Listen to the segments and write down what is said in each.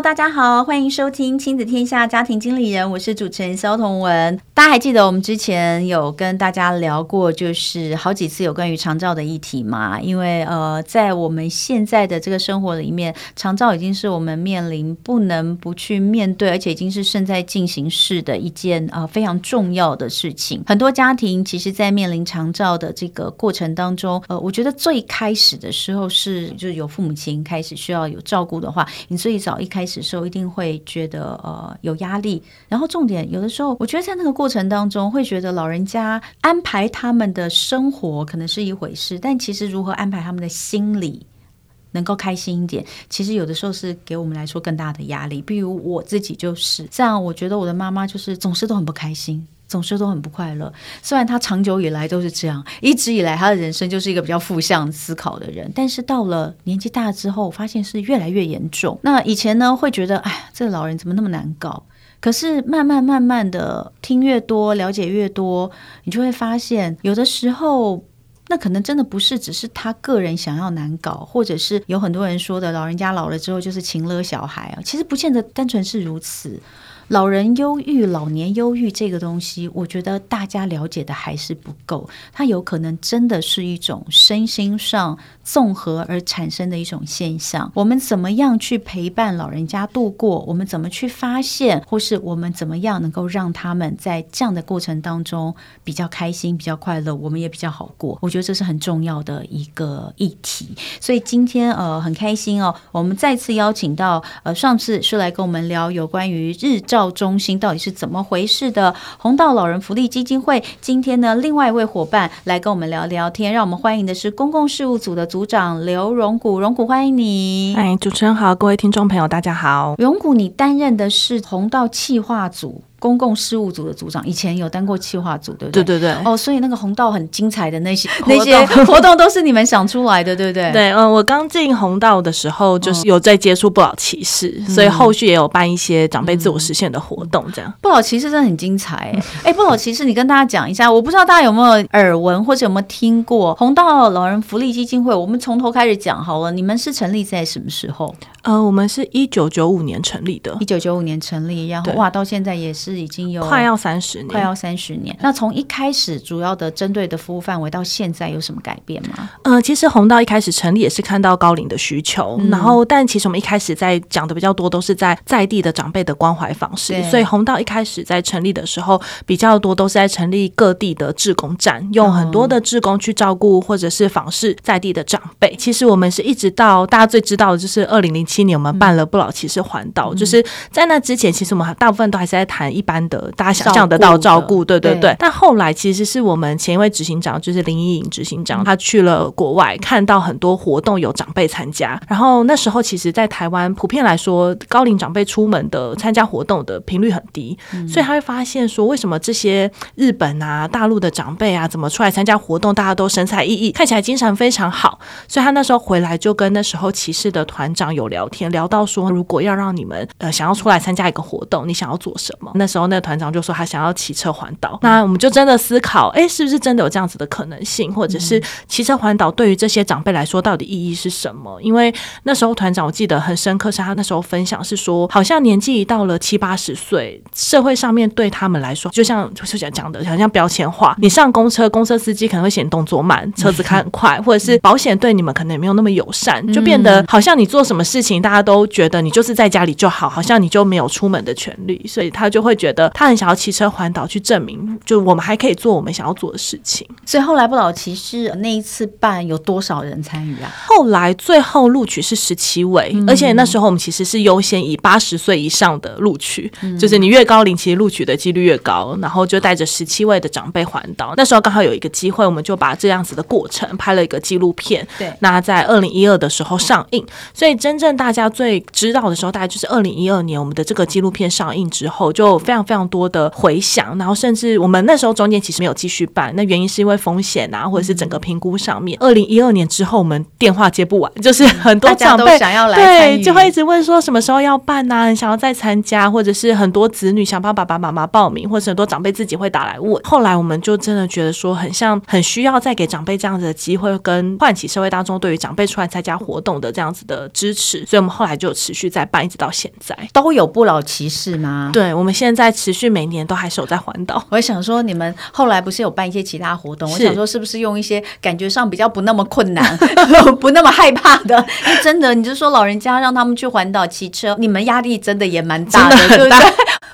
大家好，欢迎收听亲子天下家庭经理人，我是主持人萧彤文。大家还记得我们之前有跟大家聊过，就是好几次有关于长照的议题吗？因为呃，在我们现在的这个生活里面，长照已经是我们面临不能不去面对，而且已经是正在进行式的一件呃非常重要的事情。很多家庭其实，在面临长照的这个过程当中，呃，我觉得最开始的时候是，就是有父母亲开始需要有照顾的话，你最早一开开始时候一定会觉得呃有压力，然后重点有的时候，我觉得在那个过程当中会觉得老人家安排他们的生活可能是一回事，但其实如何安排他们的心理能够开心一点，其实有的时候是给我们来说更大的压力。比如我自己就是这样，我觉得我的妈妈就是总是都很不开心。总是都很不快乐，虽然他长久以来都是这样，一直以来他的人生就是一个比较负向思考的人，但是到了年纪大之后，发现是越来越严重。那以前呢，会觉得哎，这个老人怎么那么难搞？可是慢慢慢慢的听越多，了解越多，你就会发现，有的时候那可能真的不是只是他个人想要难搞，或者是有很多人说的，老人家老了之后就是情勒小孩啊，其实不见得单纯是如此。老人忧郁、老年忧郁这个东西，我觉得大家了解的还是不够。它有可能真的是一种身心上综合而产生的一种现象。我们怎么样去陪伴老人家度过？我们怎么去发现，或是我们怎么样能够让他们在这样的过程当中比较开心、比较快乐，我们也比较好过？我觉得这是很重要的一个议题。所以今天呃很开心哦，我们再次邀请到呃上次是来跟我们聊有关于日照中心到底是怎么回事的？红道老人福利基金会今天呢，另外一位伙伴来跟我们聊聊天，让我们欢迎的是公共事务组的组长刘荣谷，荣谷欢迎你。哎，主持人好，各位听众朋友大家好。荣谷，你担任的是红道企划组。公共事务组的组长，以前有当过企划组，对不对？对对对。哦，所以那个红道很精彩的那些 那些 活动都是你们想出来的，对不对？对，嗯，我刚进红道的时候，就是有在接触不老骑士，嗯、所以后续也有办一些长辈自我实现的活动，这样。不老骑士真的很精彩，哎，哎，不老骑士，你跟大家讲一下，我不知道大家有没有耳闻或者有没有听过红道老人福利基金会？我们从头开始讲好了，你们是成立在什么时候？呃，我们是一九九五年成立的，一九九五年成立，然后哇，到现在也是已经有快要三十年，快要三十年。那从一开始主要的针对的服务范围到现在有什么改变吗？呃，其实红道一开始成立也是看到高龄的需求，嗯、然后但其实我们一开始在讲的比较多都是在在地的长辈的关怀方式，所以红道一开始在成立的时候比较多都是在成立各地的志工站，用很多的志工去照顾或者是访视在地的长辈。其实我们是一直到大家最知道的就是二零零七年我们办了不老骑士环岛，嗯、就是在那之前，其实我们大部分都还是在谈一般的大家想象得到照顾，对对对。但后来其实是我们前一位执行长，就是林依颖执行长，嗯、他去了国外，看到很多活动有长辈参加，然后那时候其实，在台湾普遍来说，高龄长辈出门的参加活动的频率很低，嗯、所以他会发现说，为什么这些日本啊、大陆的长辈啊，怎么出来参加活动，大家都神采奕奕，看起来精神非常好。所以他那时候回来就跟那时候骑士的团长有聊天，聊到说，如果要让你们呃想要出来参加一个活动，你想要做什么？那时候那个团长就说他想要骑车环岛。那我们就真的思考，哎，是不是真的有这样子的可能性？或者是骑车环岛对于这些长辈来说，到底意义是什么？因为那时候团长我记得很深刻，是他那时候分享是说，好像年纪一到了七八十岁，社会上面对他们来说，就像就是讲讲的，好像标签化。你上公车，公车司机可能会嫌动作慢，车子开很快，或者是保险对你们可能也没有那么友善，就变得好像你做什么事情，大家。都觉得你就是在家里就好，好像你就没有出门的权利，所以他就会觉得他很想要骑车环岛去证明，就我们还可以做我们想要做的事情。所以后来不老骑士那一次办有多少人参与啊？后来最后录取是十七位，嗯、而且那时候我们其实是优先以八十岁以上的录取，嗯、就是你越高龄，其实录取的几率越高。然后就带着十七位的长辈环岛，那时候刚好有一个机会，我们就把这样子的过程拍了一个纪录片。对，那在二零一二的时候上映，所以真正大家最最知道的时候，大概就是二零一二年，我们的这个纪录片上映之后，就非常非常多的回响，然后甚至我们那时候中间其实没有继续办，那原因是因为风险啊，或者是整个评估上面。二零一二年之后，我们电话接不完，就是很多长辈想要来，对，就会一直问说什么时候要办呐、啊，想要再参加，或者是很多子女想帮爸爸妈妈报名，或者是很多长辈自己会打来问。后来我们就真的觉得说，很像很需要再给长辈这样子的机会，跟唤起社会当中对于长辈出来参加活动的这样子的支持，所以我们后来就持续在办，一直到现在都有不老骑士吗？对，我们现在持续每年都还守在环岛。我想说，你们后来不是有办一些其他活动？我想说，是不是用一些感觉上比较不那么困难、不那么害怕的？真的，你就说老人家让他们去环岛骑车，你们压力真的也蛮大的，对不对？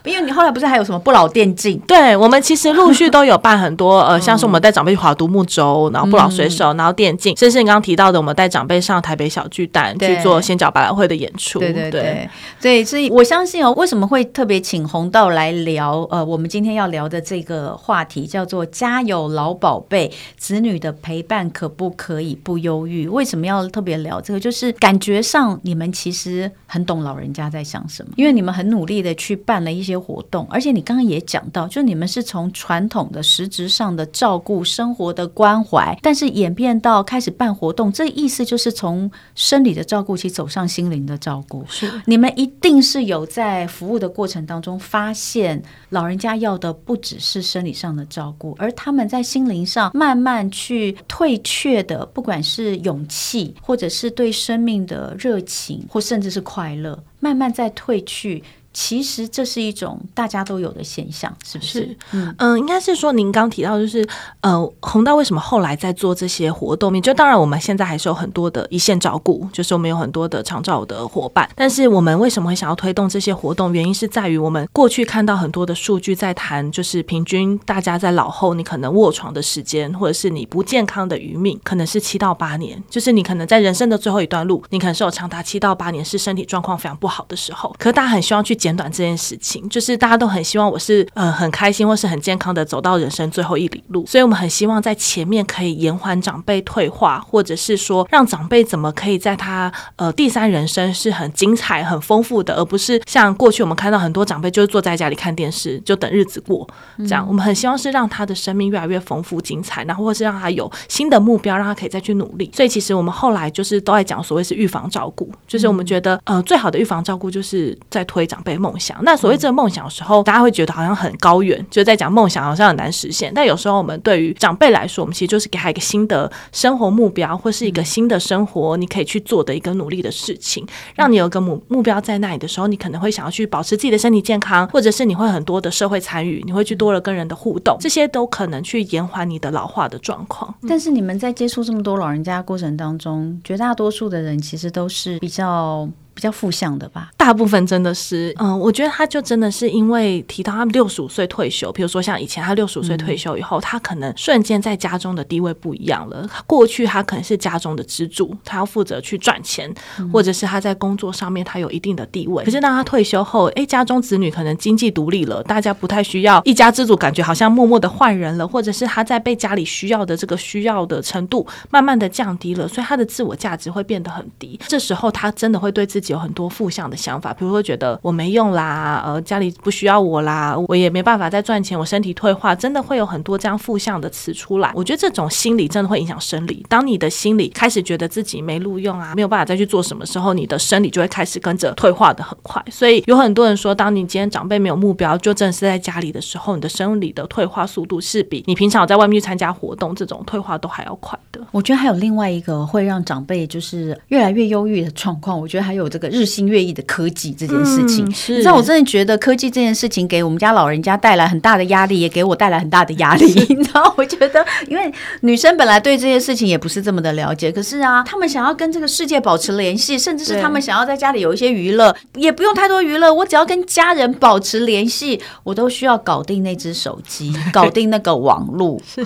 因为你后来不是还有什么不老电竞？对，我们其实陆续都有办很多，呃，像是我们带长辈去划独木舟，然后不老水手，然后电竞，甚至你刚刚提到的，我们带长辈上台北小巨蛋去做仙脚百老汇的演出。对对对对，所以我相信哦，为什么会特别请红道来聊？呃，我们今天要聊的这个话题叫做“家有老宝贝，子女的陪伴可不可以不忧郁？”为什么要特别聊这个？就是感觉上你们其实很懂老人家在想什么，因为你们很努力的去办了一些。些活动，而且你刚刚也讲到，就你们是从传统的实质上的照顾生活的关怀，但是演变到开始办活动，这意思就是从生理的照顾起走上心灵的照顾。是你们一定是有在服务的过程当中发现，老人家要的不只是生理上的照顾，而他们在心灵上慢慢去退却的，不管是勇气，或者是对生命的热情，或甚至是快乐，慢慢在退去。其实这是一种大家都有的现象，是不是？嗯嗯，应该是说您刚提到，就是呃，红道为什么后来在做这些活动？就当然我们现在还是有很多的一线照顾，就是我们有很多的长照的伙伴。但是我们为什么会想要推动这些活动？原因是在于我们过去看到很多的数据在谈，就是平均大家在老后，你可能卧床的时间，或者是你不健康的余命，可能是七到八年。就是你可能在人生的最后一段路，你可能是有长达七到八年是身体状况非常不好的时候。可是大家很希望去。简短这件事情，就是大家都很希望我是呃很开心或是很健康的走到人生最后一里路，所以我们很希望在前面可以延缓长辈退化，或者是说让长辈怎么可以在他呃第三人生是很精彩、很丰富的，而不是像过去我们看到很多长辈就是坐在家里看电视就等日子过这样。我们很希望是让他的生命越来越丰富精彩，然后或是让他有新的目标，让他可以再去努力。所以其实我们后来就是都在讲所谓是预防照顾，就是我们觉得呃最好的预防照顾就是在推长辈。梦想，那所谓这个梦想的时候，大家会觉得好像很高远，就在讲梦想好像很难实现。但有时候我们对于长辈来说，我们其实就是给他一个新的生活目标，或是一个新的生活你可以去做的一个努力的事情，让你有个目目标在那里的时候，你可能会想要去保持自己的身体健康，或者是你会很多的社会参与，你会去多了跟人的互动，这些都可能去延缓你的老化的状况。但是你们在接触这么多老人家过程当中，绝大多数的人其实都是比较。比较负向的吧，大部分真的是，嗯，我觉得他就真的是因为提到他们六十五岁退休，比如说像以前他六十五岁退休以后，嗯、他可能瞬间在家中的地位不一样了。过去他可能是家中的支柱，他要负责去赚钱，嗯、或者是他在工作上面他有一定的地位。可是当他退休后，哎，家中子女可能经济独立了，大家不太需要一家之主，感觉好像默默的换人了，或者是他在被家里需要的这个需要的程度慢慢的降低了，所以他的自我价值会变得很低。这时候他真的会对自己。有很多负向的想法，比如说觉得我没用啦，呃，家里不需要我啦，我也没办法再赚钱，我身体退化，真的会有很多这样负向的词出来。我觉得这种心理真的会影响生理。当你的心理开始觉得自己没录用啊，没有办法再去做什么时候，你的生理就会开始跟着退化的很快。所以有很多人说，当你今天长辈没有目标，就正是在家里的时候，你的生理的退化速度是比你平常在外面去参加活动这种退化都还要快的。我觉得还有另外一个会让长辈就是越来越忧郁的状况，我觉得还有这个日新月异的科技这件事情，嗯、是你知道，我真的觉得科技这件事情给我们家老人家带来很大的压力，也给我带来很大的压力。你知道，我觉得，因为女生本来对这些事情也不是这么的了解，可是啊，他们想要跟这个世界保持联系，甚至是他们想要在家里有一些娱乐，也不用太多娱乐，我只要跟家人保持联系，我都需要搞定那只手机，搞定那个网络。是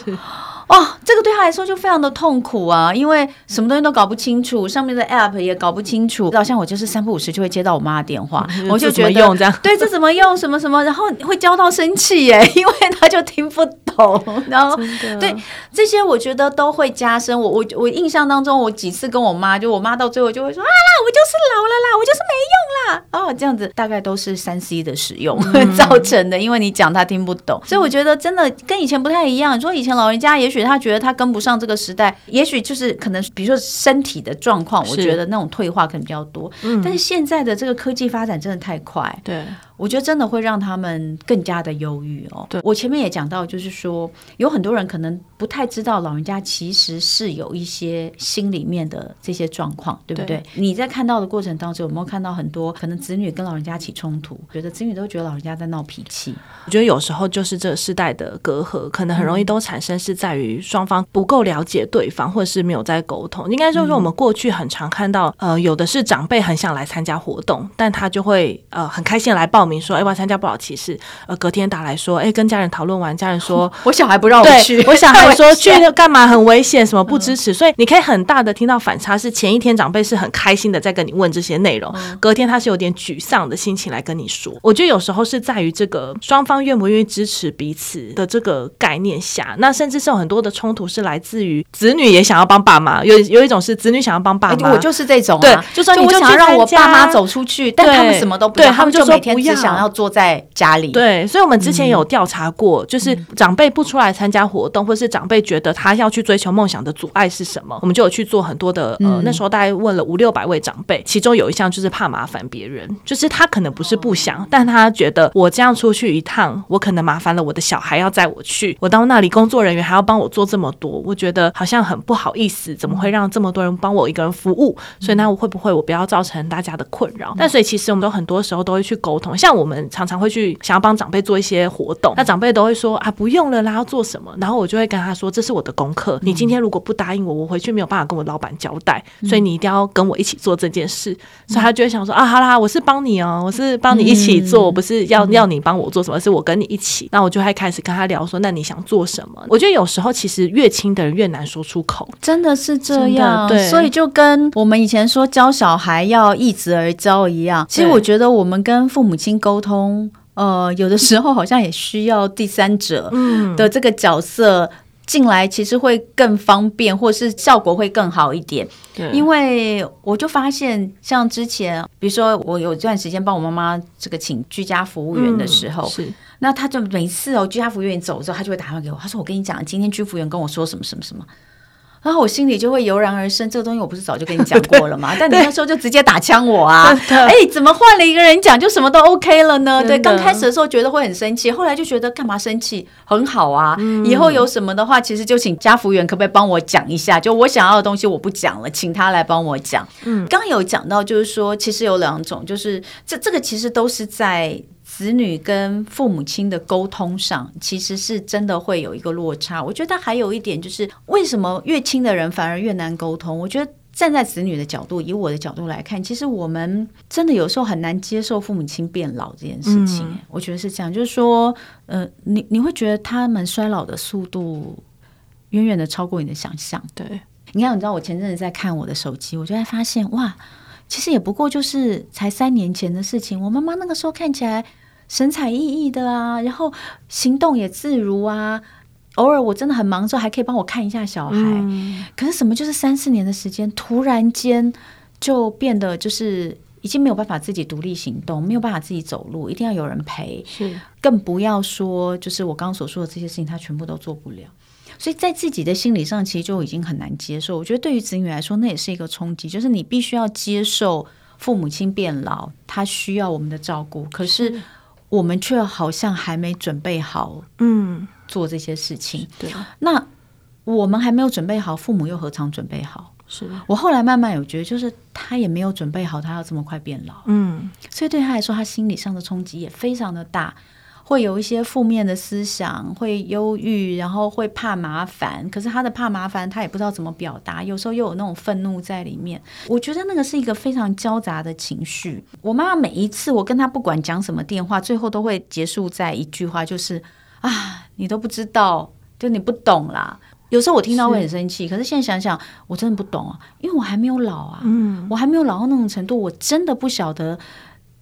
哦，这个对他来说就非常的痛苦啊，因为什么东西都搞不清楚，上面的 app 也搞不清楚。好像我就是三不五时就会接到我妈的电话，嗯、我就觉得这用这样，对，这怎么用什么什么，然后会教到生气耶，因为他就听不懂。然后对这些，我觉得都会加深。我我我印象当中，我几次跟我妈，就我妈到最后就会说啊啦，我就是老了啦，我就是没用啦。哦，这样子大概都是三 C 的使用、嗯、造成的，因为你讲他听不懂，所以我觉得真的跟以前不太一样。你说以前老人家也许他觉得他跟不上这个时代，也许就是可能比如说身体的状况，我觉得那种退化可能比较多。嗯，但是现在的这个科技发展真的太快，对。我觉得真的会让他们更加的忧郁哦。对，我前面也讲到，就是说有很多人可能不太知道，老人家其实是有一些心里面的这些状况，对不对？对。你在看到的过程当中，有没有看到很多可能子女跟老人家起冲突？觉得子女都觉得老人家在闹脾气。我觉得有时候就是这个世代的隔阂，可能很容易都产生是在于双方不够了解对方，或者是没有在沟通。应该说，说我们过去很常看到，呃，有的是长辈很想来参加活动，但他就会呃很开心来报。明说，哎，我要参加不老骑士。呃，隔天打来说，哎，跟家人讨论完，家人说，我小孩不让我去，我小孩说 去干嘛很危险，什么不支持。嗯、所以你可以很大的听到反差，是前一天长辈是很开心的在跟你问这些内容，嗯、隔天他是有点沮丧的心情来跟你说。我觉得有时候是在于这个双方愿不愿意支持彼此的这个概念下，那甚至是有很多的冲突是来自于子女也想要帮爸妈，有有一种是子女想要帮爸妈，我就是这种、啊，对，就说你就想要让我爸妈走出去，但他们什么都不对，他们就每天只想要坐在家里，对，所以，我们之前有调查过，就是长辈不出来参加活动，或是长辈觉得他要去追求梦想的阻碍是什么，我们就有去做很多的，呃，那时候大概问了五六百位长辈，其中有一项就是怕麻烦别人，就是他可能不是不想，但他觉得我这样出去一趟，我可能麻烦了我的小孩要载我去，我到那里工作人员还要帮我做这么多，我觉得好像很不好意思，怎么会让这么多人帮我一个人服务？所以那我会不会我不要造成大家的困扰？但所以其实我们都很多时候都会去沟通，像我们常常会去想要帮长辈做一些活动，那长辈都会说啊，不用了啦，要做什么？然后我就会跟他说，这是我的功课，你今天如果不答应我，我回去没有办法跟我老板交代，所以你一定要跟我一起做这件事。所以他就会想说啊，好啦，我是帮你哦，我是帮你一起做，不是要要你帮我做什么，是我跟你一起。那我就会开始跟他聊说，那你想做什么？我觉得有时候其实越亲的人越难说出口，真的是这样。对，所以就跟我们以前说教小孩要一子而教一样，其实我觉得我们跟父母亲沟通。呃，有的时候好像也需要第三者的这个角色进来，其实会更方便，或是效果会更好一点。对，因为我就发现，像之前，比如说我有段时间帮我妈妈这个请居家服务员的时候，是，那他就每次哦，居家服务员走之后，他就会打电话给我，他说：“我跟你讲，今天居服员跟我说什么什么什么。”然后我心里就会油然而生，这个东西我不是早就跟你讲过了吗？但你那时候就直接打枪我啊！哎，怎么换了一个人讲就什么都 OK 了呢？对，刚开始的时候觉得会很生气，后来就觉得干嘛生气？很好啊！嗯、以后有什么的话，其实就请家服员可不可以帮我讲一下？就我想要的东西我不讲了，请他来帮我讲。嗯，刚有讲到就是说，其实有两种，就是这这个其实都是在。子女跟父母亲的沟通上，其实是真的会有一个落差。我觉得还有一点就是，为什么越亲的人反而越难沟通？我觉得站在子女的角度，以我的角度来看，其实我们真的有时候很难接受父母亲变老这件事情。嗯、我觉得是这样，就是说，呃，你你会觉得他们衰老的速度远远的超过你的想象。对，你看，你知道我前阵子在看我的手机，我就会发现，哇，其实也不过就是才三年前的事情。我妈妈那个时候看起来。神采奕奕的啊，然后行动也自如啊。偶尔我真的很忙的时候，还可以帮我看一下小孩。嗯、可是什么？就是三四年的时间，突然间就变得就是已经没有办法自己独立行动，没有办法自己走路，一定要有人陪。是，更不要说就是我刚刚所说的这些事情，他全部都做不了。所以在自己的心理上，其实就已经很难接受。我觉得对于子女来说，那也是一个冲击，就是你必须要接受父母亲变老，他需要我们的照顾。可是。我们却好像还没准备好，嗯，做这些事情。对，那我们还没有准备好，父母又何尝准备好？是我后来慢慢有觉得，就是他也没有准备好，他要这么快变老。嗯，所以对他来说，他心理上的冲击也非常的大。会有一些负面的思想，会忧郁，然后会怕麻烦。可是他的怕麻烦，他也不知道怎么表达。有时候又有那种愤怒在里面。我觉得那个是一个非常交杂的情绪。我妈妈每一次我跟她不管讲什么电话，最后都会结束在一句话，就是啊，你都不知道，就你不懂啦。有时候我听到会很生气，可是现在想想，我真的不懂啊，因为我还没有老啊，嗯，我还没有老到那种程度，我真的不晓得。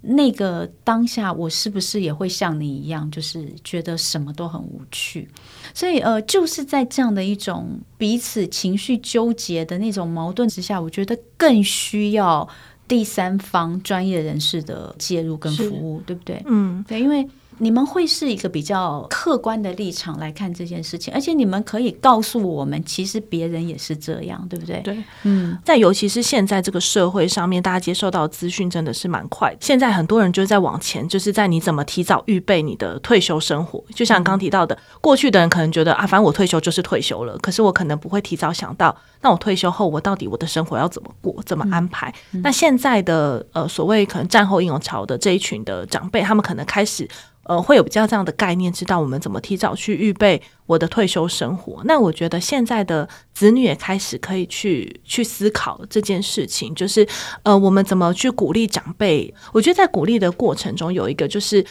那个当下，我是不是也会像你一样，就是觉得什么都很无趣？所以，呃，就是在这样的一种彼此情绪纠结的那种矛盾之下，我觉得更需要第三方专业人士的介入跟服务，对不对？嗯，对，因为。你们会是一个比较客观的立场来看这件事情，而且你们可以告诉我们，其实别人也是这样，对不对？对，嗯。在尤其是现在这个社会上面，大家接受到资讯真的是蛮快。现在很多人就在往前，就是在你怎么提早预备你的退休生活。就像刚提到的，过去的人可能觉得啊，反正我退休就是退休了，可是我可能不会提早想到，那我退休后我到底我的生活要怎么过，怎么安排？嗯，那现在的呃所谓可能战后婴儿潮的这一群的长辈，他们可能开始。呃，会有比较这样的概念，知道我们怎么提早去预备我的退休生活。那我觉得现在的子女也开始可以去去思考这件事情，就是呃，我们怎么去鼓励长辈？我觉得在鼓励的过程中，有一个就是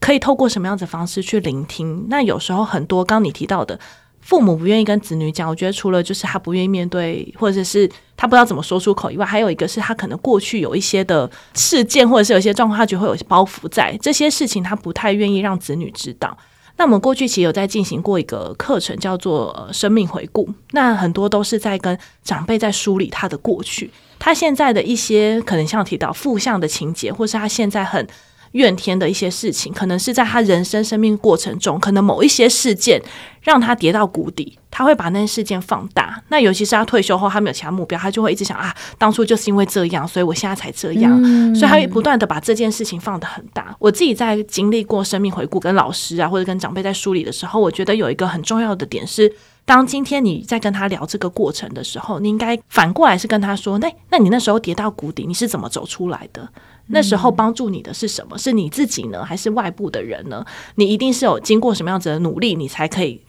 可以透过什么样的方式去聆听。那有时候很多刚你提到的。父母不愿意跟子女讲，我觉得除了就是他不愿意面对，或者是他不知道怎么说出口以外，还有一个是他可能过去有一些的事件，或者是有一些状况，他就会有包袱在这些事情，他不太愿意让子女知道。那我们过去其实有在进行过一个课程，叫做生命回顾，那很多都是在跟长辈在梳理他的过去，他现在的一些可能像提到负向的情节，或是他现在很。怨天的一些事情，可能是在他人生生命过程中，可能某一些事件让他跌到谷底，他会把那些事件放大。那尤其是他退休后，他没有其他目标，他就会一直想啊，当初就是因为这样，所以我现在才这样，嗯、所以他会不断的把这件事情放得很大。我自己在经历过生命回顾，跟老师啊或者跟长辈在梳理的时候，我觉得有一个很重要的点是，当今天你在跟他聊这个过程的时候，你应该反过来是跟他说，那那你那时候跌到谷底，你是怎么走出来的？那时候帮助你的是什么？是你自己呢，还是外部的人呢？你一定是有经过什么样子的努力，你才可以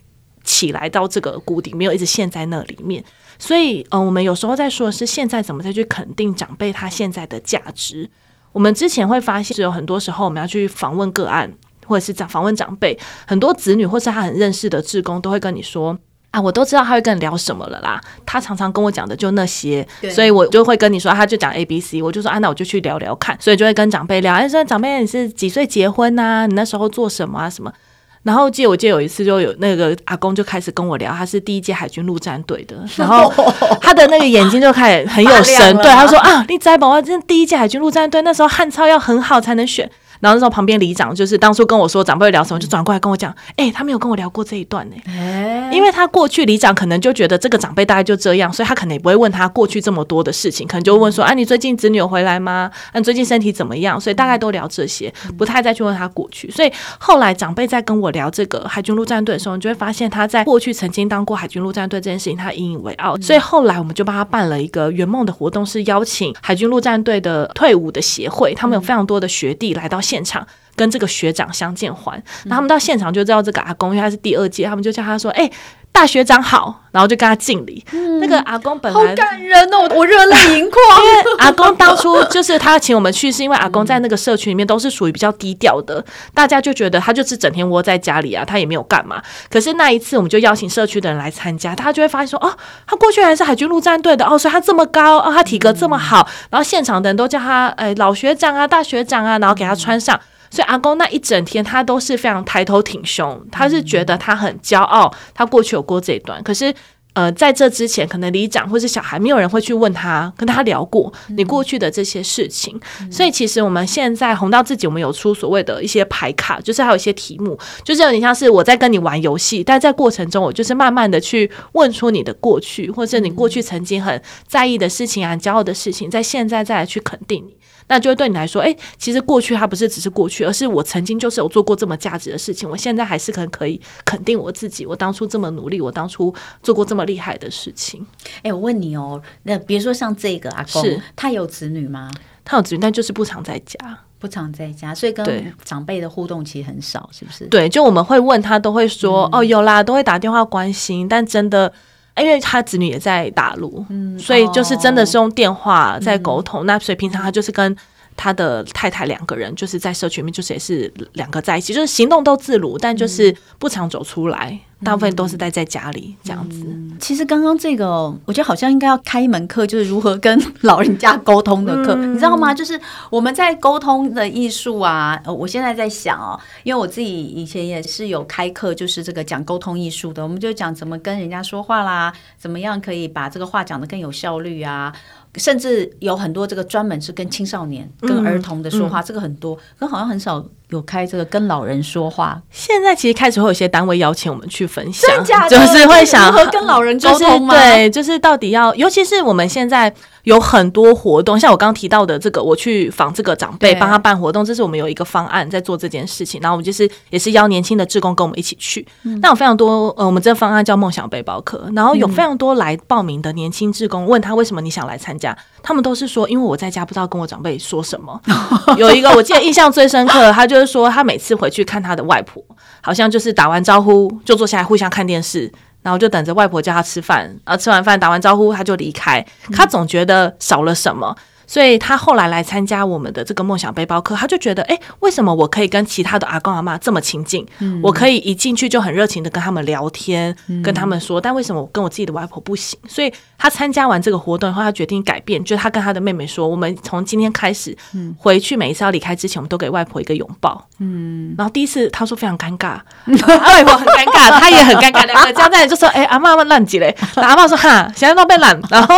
起来到这个谷底，没有一直陷在那里面。所以，嗯，我们有时候在说的是现在怎么再去肯定长辈他现在的价值。我们之前会发现，是有很多时候我们要去访问个案，或者是讲访问长辈，很多子女或是他很认识的志工都会跟你说。啊，我都知道他会跟你聊什么了啦。他常常跟我讲的就那些，所以我就会跟你说，他就讲 A B C，我就说啊，那我就去聊聊看。所以就会跟长辈聊，哎，说长辈你是几岁结婚呐、啊？你那时候做什么啊？什么？然后记得我记得有一次就有那个阿公就开始跟我聊，他是第一届海军陆战队的，然后他的那个眼睛就开始很有神，对他说啊，你在宝宝真第一届海军陆战队那时候汉超要很好才能选。然后那时候旁边里长就是当初跟我说长辈聊什么，就转过来跟我讲，哎、欸，他没有跟我聊过这一段呢、欸，因为他过去里长可能就觉得这个长辈大概就这样，所以他可能也不会问他过去这么多的事情，可能就问说，啊，你最近子女有回来吗？啊，你最近身体怎么样？所以大概都聊这些，不太再去问他过去。所以后来长辈在跟我聊这个海军陆战队的时候，你就会发现他在过去曾经当过海军陆战队这件事情，他引以为傲。所以后来我们就帮他办了一个圆梦的活动，是邀请海军陆战队的退伍的协会，他们有非常多的学弟来到现场。跟这个学长相见欢，然后他们到现场就知道这个阿公，因为他是第二届，他们就叫他说：“哎、欸，大学长好。”然后就跟他敬礼。嗯、那个阿公本来好感人哦，我热泪盈眶。因为阿公当初就是他请我们去，是因为阿公在那个社区里面都是属于比较低调的，大家就觉得他就是整天窝在家里啊，他也没有干嘛。可是那一次，我们就邀请社区的人来参加，大家就会发现说：“哦，他过去还是海军陆战队的哦，所以他这么高哦，他体格这么好。嗯”然后现场的人都叫他哎老学长啊，大学长啊，然后给他穿上。所以阿公那一整天，他都是非常抬头挺胸，他是觉得他很骄傲，他过去有过这一段。可是，呃，在这之前，可能里长或是小孩，没有人会去问他，跟他聊过你过去的这些事情。所以，其实我们现在红到自己，我们有出所谓的一些牌卡，就是还有一些题目，就是有点像是我在跟你玩游戏，但在过程中，我就是慢慢的去问出你的过去，或者你过去曾经很在意的事情啊、骄傲的事情，在现在再来去肯定你。那就会对你来说，哎，其实过去它不是只是过去，而是我曾经就是有做过这么价值的事情，我现在还是很可以肯定我自己，我当初这么努力，我当初做过这么厉害的事情。哎，我问你哦，那比如说像这个阿公，是他有子女吗？他有子女，但就是不常在家，不常在家，所以跟长辈的互动其实很少，是不是？对，就我们会问他，都会说、嗯、哦，有啦，都会打电话关心，但真的。因为他子女也在大陆，嗯，所以就是真的是用电话在沟通。嗯、那所以平常他就是跟他的太太两个人，就是在社区里面，就是也是两个在一起，就是行动都自如，但就是不常走出来，嗯、大部分都是待在家里这样子。其实刚刚这个，我觉得好像应该要开一门课，就是如何跟老人家沟通的课，嗯、你知道吗？就是我们在沟通的艺术啊，我现在在想哦，因为我自己以前也是有开课，就是这个讲沟通艺术的，我们就讲怎么跟人家说话啦，怎么样可以把这个话讲得更有效率啊。甚至有很多这个专门是跟青少年、跟儿童的说话，这个很多，可好像很少有开这个跟老人说话。现在其实开始会有些单位邀请我们去分享，真假的 就是会想和跟老人沟通吗？对，就是到底要，尤其是我们现在。有很多活动，像我刚刚提到的这个，我去访这个长辈，帮他办活动，这是我们有一个方案在做这件事情。然后我们就是也是邀年轻的志工跟我们一起去。那有非常多，呃，我们这个方案叫梦想背包客，然后有非常多来报名的年轻志工，问他为什么你想来参加，他们都是说，因为我在家不知道跟我长辈说什么。有一个我记得印象最深刻，他就是说他每次回去看他的外婆，好像就是打完招呼就坐下来互相看电视。然后就等着外婆叫他吃饭，然后吃完饭打完招呼他就离开，他总觉得少了什么。所以他后来来参加我们的这个梦想背包客，他就觉得，哎，为什么我可以跟其他的阿公阿妈这么亲近？嗯、我可以一进去就很热情的跟他们聊天，嗯、跟他们说，但为什么我跟我自己的外婆不行？所以他参加完这个活动以后，他决定改变，就是他跟他的妹妹说，我们从今天开始，回去每一次要离开之前，我们都给外婆一个拥抱。嗯，然后第一次他说非常尴尬，外婆很尴尬，他也很尴尬，两个交代就说，哎，阿妈问烂几嘞？阿嬷说哈，现在都被懒，然后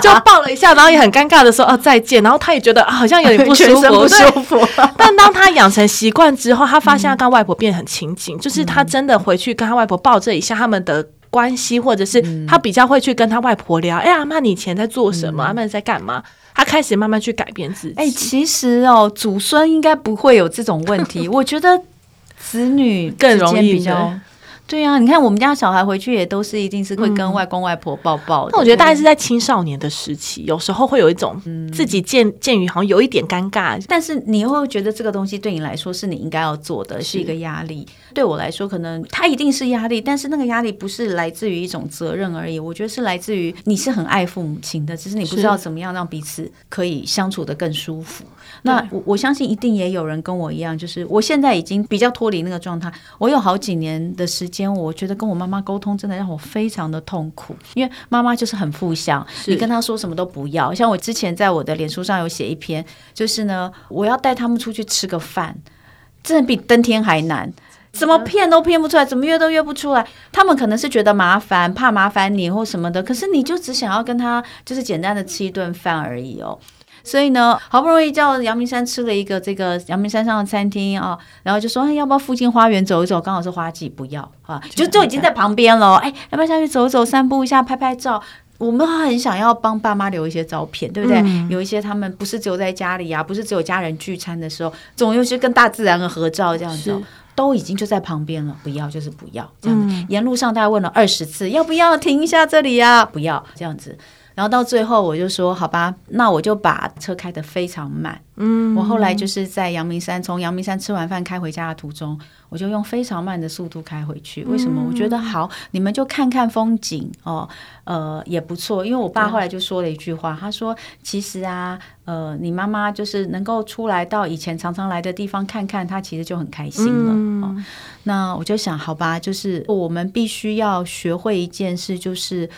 就抱了一下，然后也很尴尬的说，哦，在。再见，然后他也觉得好像有点不舒服，不舒服。但当他养成习惯之后，他发现他跟外婆变得很亲近，嗯、就是他真的回去跟他外婆抱这一下，他们的关系，或者是他比较会去跟他外婆聊。哎呀、嗯，阿妈，你以前在做什么？阿嬷、嗯、在干嘛？他开始慢慢去改变自己。哎，其实哦，祖孙应该不会有这种问题。我觉得子女更容易比较。对啊，你看我们家小孩回去也都是一定是会跟外公外婆抱抱的。那、嗯、我觉得大概是在青少年的时期，有时候会有一种自己见见于好像有一点尴尬，但是你会觉得这个东西对你来说是你应该要做的，是一个压力。对我来说，可能它一定是压力，但是那个压力不是来自于一种责任而已。我觉得是来自于你是很爱父母亲的，只是你不知道怎么样让彼此可以相处的更舒服。那我我相信一定也有人跟我一样，就是我现在已经比较脱离那个状态。我有好几年的时间，我觉得跟我妈妈沟通真的让我非常的痛苦，因为妈妈就是很负向，你跟她说什么都不要。像我之前在我的脸书上有写一篇，就是呢，我要带他们出去吃个饭，真的比登天还难，怎么骗都骗不出来，怎么约都约不出来。他们可能是觉得麻烦，怕麻烦你或什么的，可是你就只想要跟他就是简单的吃一顿饭而已哦。所以呢，好不容易叫阳明山吃了一个这个阳明山上的餐厅啊，然后就说，哎，要不要附近花园走一走？刚好是花季，不要啊，就就已经在旁边了。哎，要不要下去走走、散步一下、拍拍照？我们很想要帮爸妈留一些照片，对不对？嗯、有一些他们不是只有在家里啊，不是只有家人聚餐的时候，总有些跟大自然的合照这样子，是都已经就在旁边了。不要就是不要这样子。嗯、沿路上大概问了二十次，要不要停一下这里呀、啊？不要这样子。然后到最后，我就说好吧，那我就把车开得非常慢。嗯，我后来就是在阳明山，从阳明山吃完饭开回家的途中，我就用非常慢的速度开回去。为什么？我觉得好，你们就看看风景哦，呃，也不错。因为我爸后来就说了一句话，他说：“其实啊，呃，你妈妈就是能够出来到以前常常来的地方看看，她其实就很开心了。”哦，那我就想，好吧，就是我们必须要学会一件事，就是。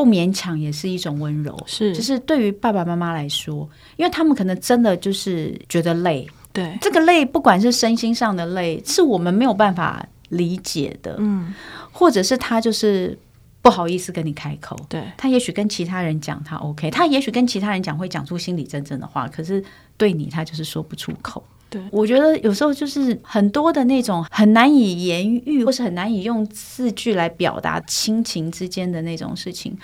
不勉强也是一种温柔，是，就是对于爸爸妈妈来说，因为他们可能真的就是觉得累，对，这个累不管是身心上的累，是我们没有办法理解的，嗯，或者是他就是不好意思跟你开口，对，他也许跟其他人讲他 OK，他也许跟其他人讲会讲出心里真正的话，可是对你他就是说不出口。对，我觉得有时候就是很多的那种很难以言喻，或是很难以用字句来表达亲情之间的那种事情，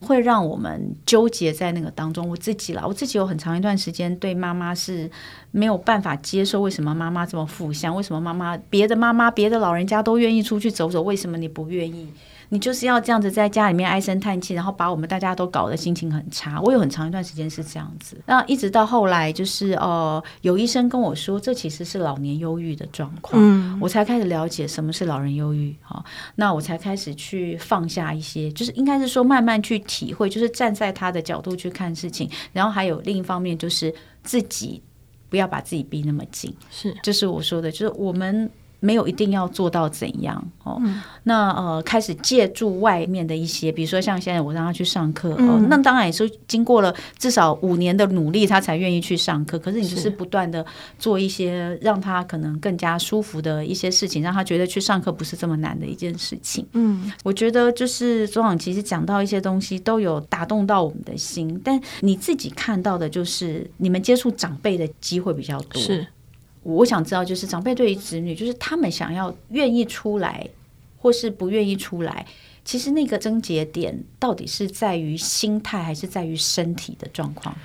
会让我们纠结在那个当中。我自己啦，我自己有很长一段时间对妈妈是没有办法接受，为什么妈妈这么负向？为什么妈妈别的妈妈别的老人家都愿意出去走走，为什么你不愿意？你就是要这样子在家里面唉声叹气，然后把我们大家都搞得心情很差。我有很长一段时间是这样子，那一直到后来就是呃，有医生跟我说，这其实是老年忧郁的状况，嗯，我才开始了解什么是老人忧郁。哈，那我才开始去放下一些，就是应该是说慢慢去体会，就是站在他的角度去看事情。然后还有另一方面，就是自己不要把自己逼那么紧。是，就是我说的，就是我们。没有一定要做到怎样哦。嗯、那呃，开始借助外面的一些，比如说像现在我让他去上课、嗯、哦，那当然也是经过了至少五年的努力，他才愿意去上课。可是你就是不断的做一些让他可能更加舒服的一些事情，让他觉得去上课不是这么难的一件事情。嗯，我觉得就是昨晚其实讲到一些东西都有打动到我们的心，但你自己看到的就是你们接触长辈的机会比较多。是。我想知道，就是长辈对于子女，就是他们想要愿意出来，或是不愿意出来，其实那个症结点到底是在于心态，还是在于身体的状况？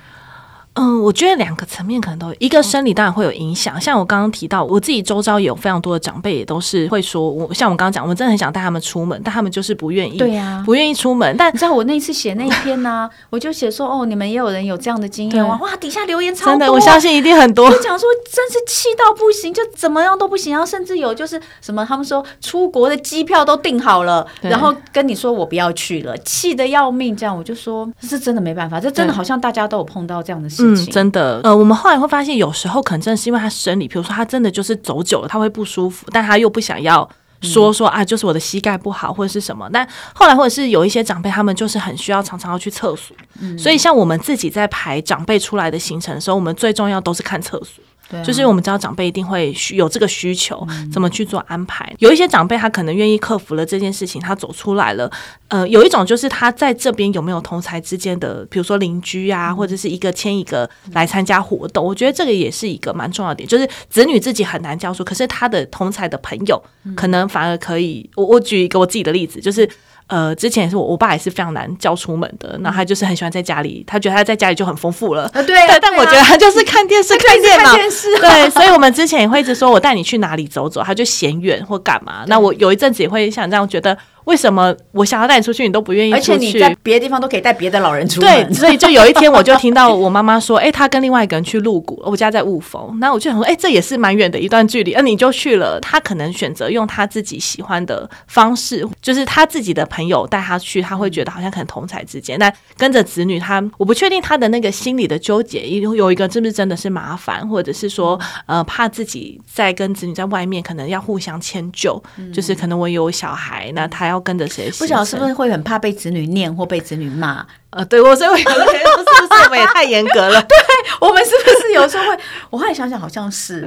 嗯，我觉得两个层面可能都有，一个生理当然会有影响。像我刚刚提到，我自己周遭也有非常多的长辈，也都是会说，我像我刚刚讲，我们真的很想带他们出门，但他们就是不愿意，对呀，不愿意出门。但你知道我那次写那一篇呢、啊，我就写说，哦，你们也有人有这样的经验哇，哇，底下留言超多，真的，我相信一定很多。就讲说，真是气到不行，就怎么样都不行，然后甚至有就是什么，他们说出国的机票都订好了，然后跟你说我不要去了，气得要命。这样我就说，这是真的没办法，这真的好像大家都有碰到这样的事情，嗯、真的。呃，我们后来会发现，有时候可能真的是因为他生理，比如说他真的就是走久了，他会不舒服，但他又不想要说说啊，就是我的膝盖不好或者是什么。但后来或者是有一些长辈，他们就是很需要常常要去厕所，所以像我们自己在排长辈出来的行程的时候，我们最重要都是看厕所。对啊、就是我们知道长辈一定会有这个需求，怎么去做安排？嗯、有一些长辈他可能愿意克服了这件事情，他走出来了。呃，有一种就是他在这边有没有同才之间的，比如说邻居啊，嗯、或者是一个牵一个来参加活动。我觉得这个也是一个蛮重要的点，就是子女自己很难教书，可是他的同才的朋友可能反而可以。我我举一个我自己的例子，就是。呃，之前也是我，我爸也是非常难教出门的。那他就是很喜欢在家里，他觉得他在家里就很丰富了。啊，对，对。但我觉得他就是看电视、看电脑。电视。对，所以我们之前也会一直说，我带你去哪里走走，他就嫌远或干嘛。那我有一阵子也会像这样觉得。为什么我想要带你出去，你都不愿意出去？而且你在别的地方都可以带别的老人出去。对，所以就有一天我就听到我妈妈说：“哎、欸，她跟另外一个人去鹿谷，我家在雾峰。”那我就想说：“哎、欸，这也是蛮远的一段距离。”那你就去了，他可能选择用他自己喜欢的方式，就是他自己的朋友带他去，他会觉得好像可能同才之间。但跟着子女他，我不确定他的那个心理的纠结，有有一个是不是真的是麻烦，或者是说呃怕自己在跟子女在外面可能要互相迁就，就是可能我有小孩，那他要跟着谁？不晓得是不是会很怕被子女念或被子女骂？呃，对我，所以我有时候觉得是不是我们也太严格了？对我们是不是有时候会？我后来想想，好像是。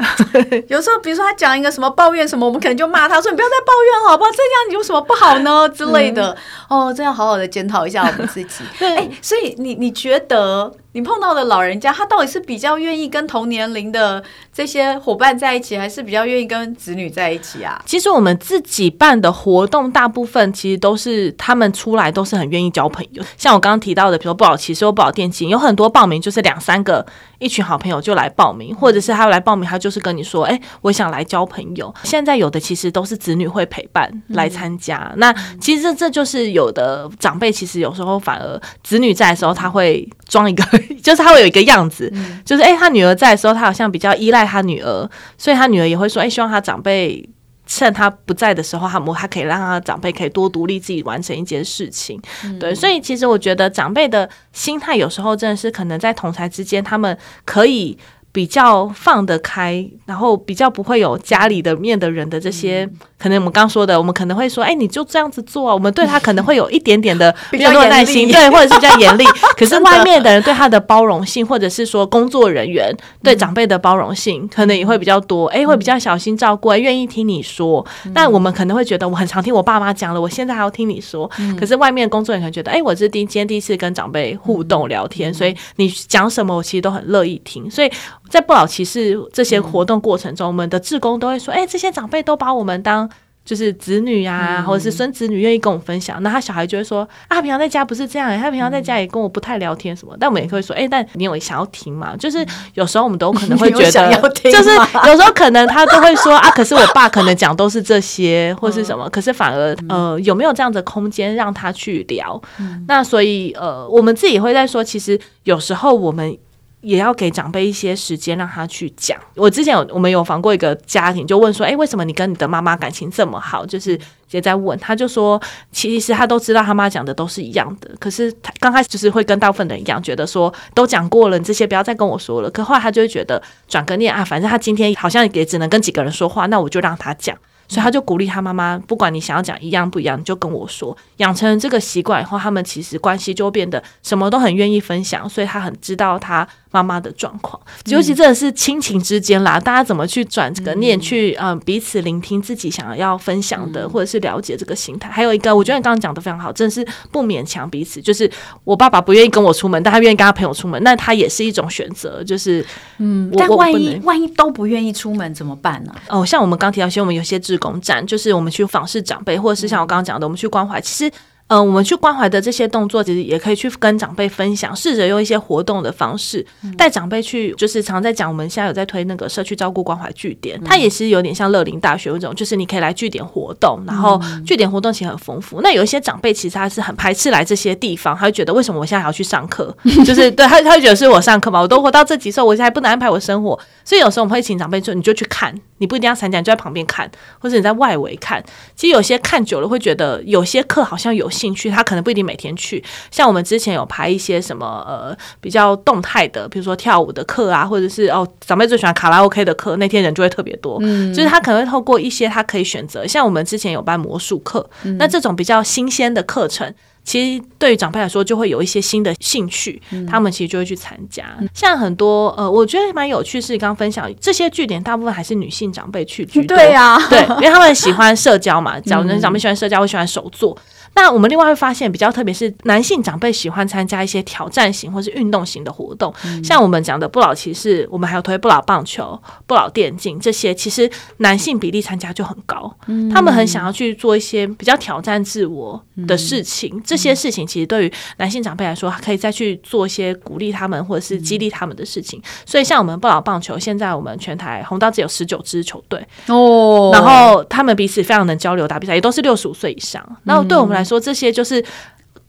有时候，比如说他讲一个什么抱怨什么，我们可能就骂他说：“你不要再抱怨好不好？这样你有什么不好呢？”之类的。哦，这样好好的检讨一下我们自己。哎、欸，所以你你觉得你碰到的老人家，他到底是比较愿意跟同年龄的这些伙伴在一起，还是比较愿意跟子女在一起啊？其实我们自己办的活动，大部分其实都是他们出来都是很愿意交朋友。像我刚刚提到的，比如说不好骑士或不好电竞，有很多报名就是两三个。一群好朋友就来报名，或者是他来报名，他就是跟你说：“哎、欸，我想来交朋友。”现在有的其实都是子女会陪伴来参加。嗯、那其实这这就是有的长辈，其实有时候反而子女在的时候，他会装一个，就是他会有一个样子，嗯、就是哎、欸，他女儿在的时候，他好像比较依赖他女儿，所以他女儿也会说：“哎、欸，希望他长辈。”趁他不在的时候，他们他可以让他的长辈可以多独立自己完成一件事情，嗯、对，所以其实我觉得长辈的心态有时候真的是可能在同侪之间，他们可以。比较放得开，然后比较不会有家里的面的人的这些，嗯、可能我们刚说的，我们可能会说，哎，你就这样子做啊。我们对他可能会有一点点的 比较耐心，对，或者是比较严厉。可是外面的人对他的包容性，或者是说工作人员对长辈的包容性，嗯、可能也会比较多。哎，会比较小心照顾，愿意听你说。嗯、但我们可能会觉得，我很常听我爸妈讲了，我现在还要听你说。嗯、可是外面工作人员觉得，哎，我是第今天第一次跟长辈互动聊天，嗯、所以你讲什么，我其实都很乐意听。所以。在不老骑士这些活动过程中，我们的志工都会说：“哎，这些长辈都把我们当就是子女啊，或者是孙子女，愿意跟我们分享。”那他小孩就会说：“啊，平常在家不是这样，他平常在家也跟我不太聊天什么。”但我们也会说：“哎，但你有想要听吗？”就是有时候我们都可能会觉得，就是有时候可能他都会说：“啊，可是我爸可能讲都是这些，或是什么。”可是反而呃，有没有这样的空间让他去聊？那所以呃，我们自己会在说，其实有时候我们。也要给长辈一些时间让他去讲。我之前有我们有访过一个家庭，就问说：“哎，为什么你跟你的妈妈感情这么好？”就是也在问，他就说：“其实他都知道他妈讲的都是一样的，可是他刚开始就是会跟大部分人一样，觉得说都讲过了，你这些不要再跟我说了。可后来他就会觉得转个念啊，反正他今天好像也只能跟几个人说话，那我就让他讲。”所以他就鼓励他妈妈，不管你想要讲一样不一样，你就跟我说。养成这个习惯以后，他们其实关系就变得什么都很愿意分享。所以他很知道他妈妈的状况，尤其真的是亲情之间啦，大家怎么去转这个念，去嗯彼此聆听自己想要分享的，或者是了解这个心态。还有一个，我觉得你刚刚讲的非常好，真的是不勉强彼此。就是我爸爸不愿意跟我出门，但他愿意跟他朋友出门，那他也是一种选择。就是嗯，但万一万一都不愿意出门怎么办呢？哦，像我们刚提到，其实我们有些志工站，就是我们去访视长辈，或者是像我刚刚讲的，我们去关怀，其实。嗯、呃，我们去关怀的这些动作，其实也可以去跟长辈分享，试着用一些活动的方式带长辈去。就是常在讲，我们现在有在推那个社区照顾关怀据点，它也是有点像乐龄大学那种，就是你可以来据点活动，然后据点活动其实很丰富。那有一些长辈其实他是很排斥来这些地方，他会觉得为什么我现在还要去上课？就是对他，他会觉得是我上课嘛，我都活到这几岁，我现在还不能安排我生活。所以有时候我们会请长辈说，你就去看，你不一定要参加，你就在旁边看，或者你在外围看。其实有些看久了会觉得有些课好像有兴趣，他可能不一定每天去。像我们之前有排一些什么呃比较动态的，比如说跳舞的课啊，或者是哦长辈最喜欢卡拉 OK 的课，那天人就会特别多。嗯，就是他可能会透过一些他可以选择，像我们之前有办魔术课，嗯，那这种比较新鲜的课程。其实对于长辈来说，就会有一些新的兴趣，嗯、他们其实就会去参加。像很多呃，我觉得蛮有趣，是刚刚分享这些据点，大部分还是女性长辈去居多。对呀，对，因为他们喜欢社交嘛，长长辈喜欢社交，会喜欢手作。那我们另外会发现，比较特别是男性长辈喜欢参加一些挑战型或是运动型的活动，嗯、像我们讲的不老骑士，我们还有推不老棒球、不老电竞这些，其实男性比例参加就很高。嗯、他们很想要去做一些比较挑战自我的事情，嗯、这些事情其实对于男性长辈来说，可以再去做一些鼓励他们或者是激励他们的事情。嗯、所以像我们不老棒球，现在我们全台红道只有十九支球队哦，然后他们彼此非常能交流打比赛，也都是六十五岁以上。然后对我们来说，说这些就是。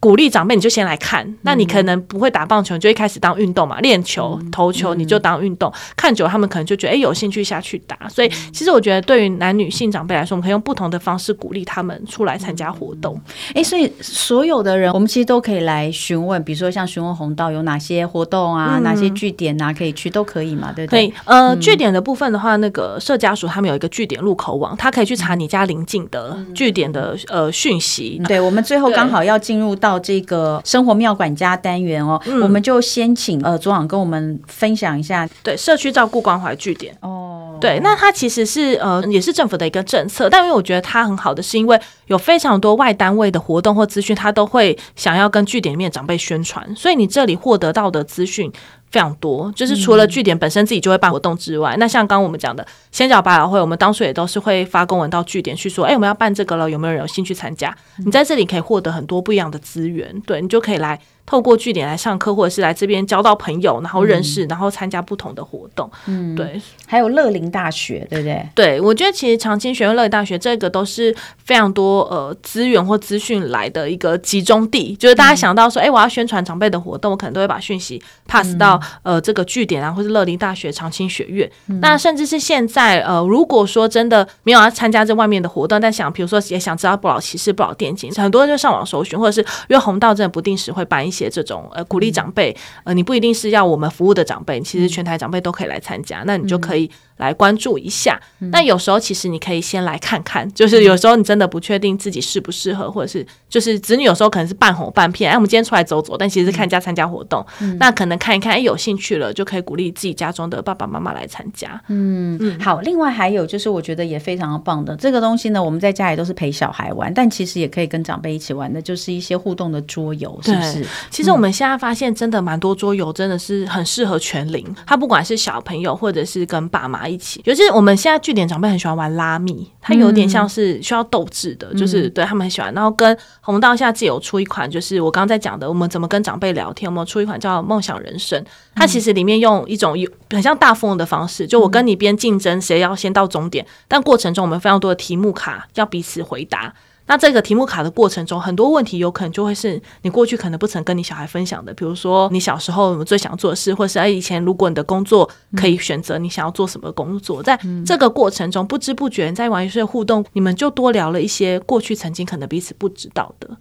鼓励长辈，你就先来看。那你可能不会打棒球，你就一开始当运动嘛，练球、投球，你就当运动。看久了，他们可能就觉得哎，有兴趣下去打。所以，其实我觉得，对于男女性长辈来说，我们可以用不同的方式鼓励他们出来参加活动。哎，所以所有的人，我们其实都可以来询问，比如说像询问红道有哪些活动啊，哪些据点啊可以去，都可以嘛，对不对？呃，据点的部分的话，那个社家属他们有一个据点入口网，他可以去查你家邻近的据点的呃讯息。对，我们最后刚好要进入到。到这个生活妙管家单元哦，嗯、我们就先请呃组长跟我们分享一下，对社区照顾关怀据点。哦，对，那它其实是呃也是政府的一个政策，但因为我觉得它很好的是因为有非常多外单位的活动或资讯，它都会想要跟据点里面长辈宣传，所以你这里获得到的资讯。非常多，就是除了据点本身自己就会办活动之外，嗯、那像刚刚我们讲的仙脚百老汇，我们当初也都是会发公文到据点去说，哎、欸，我们要办这个了，有没有人有兴趣参加？嗯、你在这里可以获得很多不一样的资源，对，你就可以来。透过据点来上课，或者是来这边交到朋友，然后认识，嗯、然后参加不同的活动。嗯，对，还有乐龄大学，对不对？对，我觉得其实长青学院乐龄大学这个都是非常多呃资源或资讯来的一个集中地。就是大家想到说，哎、嗯，我要宣传长辈的活动，我可能都会把讯息 pass 到、嗯、呃这个据点啊，或是乐龄大学长青学院。嗯、那甚至是现在呃，如果说真的没有要参加这外面的活动，但想比如说也想知道不老骑士、不老电竞，很多人就上网搜寻，或者是因为红道真的不定时会办一些。些这种呃鼓励长辈，呃你不一定是要我们服务的长辈，其实全台长辈都可以来参加，那你就可以。来关注一下，那有时候其实你可以先来看看，就是有时候你真的不确定自己适不适合，或者是就是子女有时候可能是半哄半骗，哎，我们今天出来走走，但其实是看家参加活动，嗯、那可能看一看，哎，有兴趣了就可以鼓励自己家中的爸爸妈妈来参加。嗯嗯，好，另外还有就是我觉得也非常棒的这个东西呢，我们在家里都是陪小孩玩，但其实也可以跟长辈一起玩的，就是一些互动的桌游，是不是？其实我们现在发现真的蛮多桌游真的是很适合全龄，他不管是小朋友或者是跟爸妈一起，尤其是我们现在据点长辈很喜欢玩拉密，它有点像是需要斗智的，嗯、就是对他们很喜欢。然后跟红道现在自己有出一款，就是我刚刚在讲的，我们怎么跟长辈聊天，我们出一款叫梦想人生。它其实里面用一种有很像大富翁的方式，就我跟你边竞争谁要先到终点，但过程中我们非常多的题目卡要彼此回答。那这个题目卡的过程中，很多问题有可能就会是你过去可能不曾跟你小孩分享的，比如说你小时候最想做的事，或是哎以前如果你的工作可以选择，你想要做什么工作，在这个过程中不知不觉在玩游戏的互动，你们就多聊了一些过去曾经可能彼此不知道的。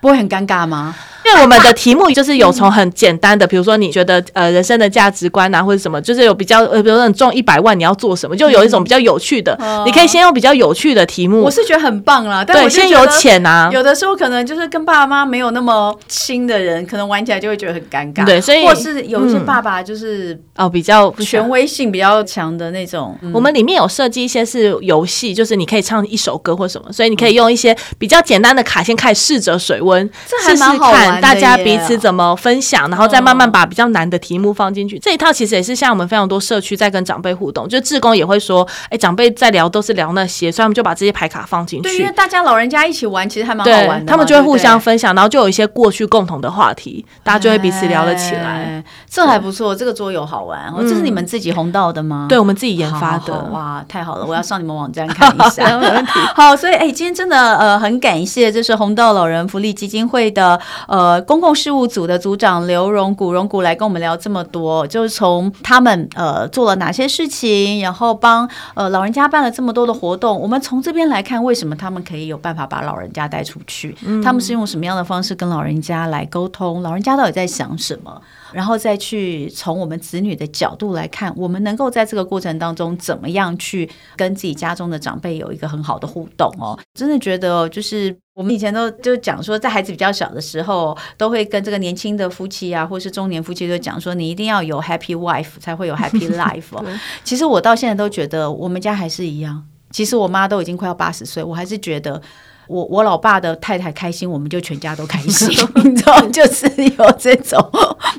不会很尴尬吗？因为我们的题目就是有从很简单的，比如说你觉得呃人生的价值观啊，或者什么，就是有比较呃，比如说你中一百万你要做什么，就有一种比较有趣的，嗯、你可以先用比较有趣的题目。我是觉得很棒啦，但我对，先有浅啊。有的时候可能就是跟爸爸妈妈没有那么亲的人，可能玩起来就会觉得很尴尬。对，所以或是有一些爸爸就是、嗯、哦比较权威性比较强的那种。嗯、我们里面有设计一些是游戏，就是你可以唱一首歌或什么，所以你可以用一些比较简单的卡先开始试着水温。试试看大家彼此怎么分享，然后再慢慢把比较难的题目放进去。这一套其实也是像我们非常多社区在跟长辈互动，就志工也会说，哎，长辈在聊都是聊那些，所以他们就把这些牌卡放进去。对，因为大家老人家一起玩，其实还蛮好玩的。他们就会互相分享，然后就有一些过去共同的话题，大家就会彼此聊了起来。这还不错，这个桌游好玩。这是你们自己红道的吗？对，我们自己研发的。哇，太好了，我要上你们网站 看一下。没问题。好，所以哎，今天真的呃很感谢，就是红道老人福利基金会的呃。呃，公共事务组的组长刘荣古，荣古来跟我们聊这么多，就是从他们呃做了哪些事情，然后帮呃老人家办了这么多的活动。我们从这边来看，为什么他们可以有办法把老人家带出去？嗯、他们是用什么样的方式跟老人家来沟通？老人家到底在想什么？然后再去从我们子女的角度来看，我们能够在这个过程当中怎么样去跟自己家中的长辈有一个很好的互动哦？真的觉得就是。我们以前都就讲说，在孩子比较小的时候，都会跟这个年轻的夫妻啊，或是中年夫妻，就讲说，你一定要有 happy wife 才会有 happy life 哦。其实我到现在都觉得，我们家还是一样。其实我妈都已经快要八十岁，我还是觉得。我我老爸的太太开心，我们就全家都开心，你知道，就是有这种，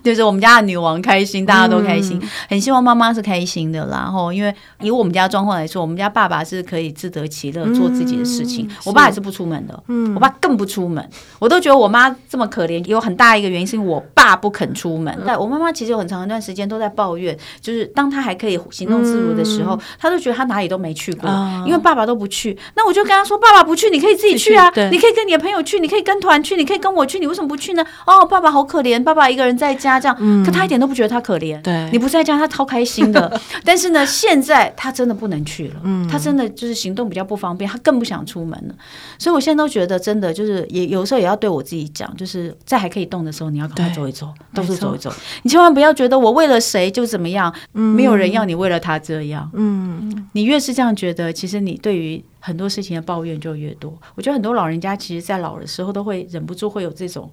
就是我们家的女王开心，大家都开心，很希望妈妈是开心的啦。然后，因为以我们家状况来说，我们家爸爸是可以自得其乐做自己的事情，我爸也是不出门的，嗯我爸更不出门。我都觉得我妈这么可怜，有很大一个原因是因为我爸不肯出门。但我妈妈其实有很长一段时间都在抱怨，就是当她还可以行动自如的时候，她都觉得她哪里都没去过，因为爸爸都不去。那我就跟她说：“爸爸不去，你可以自己。”去啊，你可以跟你的朋友去，你可以跟团去，你可以跟我去，你为什么不去呢？哦，爸爸好可怜，爸爸一个人在家这样，嗯、可他一点都不觉得他可怜。对，你不在家，他超开心的。但是呢，现在他真的不能去了，嗯、他真的就是行动比较不方便，他更不想出门了。所以我现在都觉得，真的就是也有时候也要对我自己讲，就是在还可以动的时候，你要赶快走一走，到处走一走。你千万不要觉得我为了谁就怎么样，嗯、没有人要你为了他这样。嗯，你越是这样觉得，其实你对于。很多事情的抱怨就越多，我觉得很多老人家其实，在老的时候都会忍不住会有这种，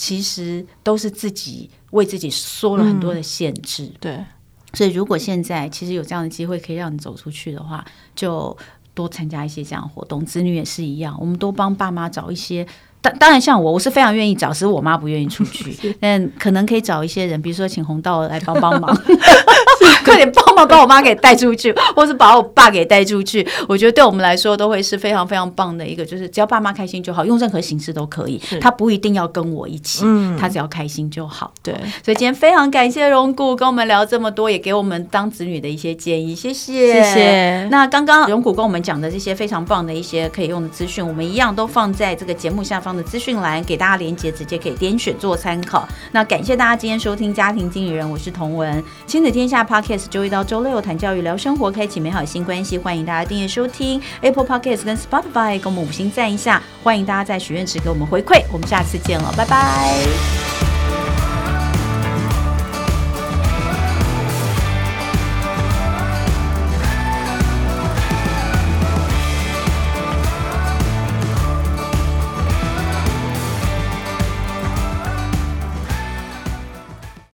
其实都是自己为自己说了很多的限制。嗯、对，所以如果现在其实有这样的机会可以让你走出去的话，就多参加一些这样的活动。子女也是一样，我们多帮爸妈找一些。当当然，像我，我是非常愿意找，只是我妈不愿意出去。但可能可以找一些人，比如说请红道来帮帮忙，快点帮忙把我妈给带出去，或是把我爸给带出去。我觉得对我们来说都会是非常非常棒的一个，就是只要爸妈开心就好，用任何形式都可以。他不一定要跟我一起，他只要开心就好。对，所以今天非常感谢荣谷跟我们聊这么多，也给我们当子女的一些建议，谢谢。谢谢。那刚刚荣谷跟我们讲的这些非常棒的一些可以用的资讯，我们一样都放在这个节目下方的资讯栏给大家连接，直接可以点选做参考。那感谢大家今天收听家庭经理人，我是童文，亲子天下 Podcast，周一到周六谈教育、聊生活，开启美好新关系。欢迎大家订阅收听 Apple Podcast 跟 Spotify，给我们五星赞一下。欢迎大家在许愿池给我们回馈。我们下次见了，拜拜。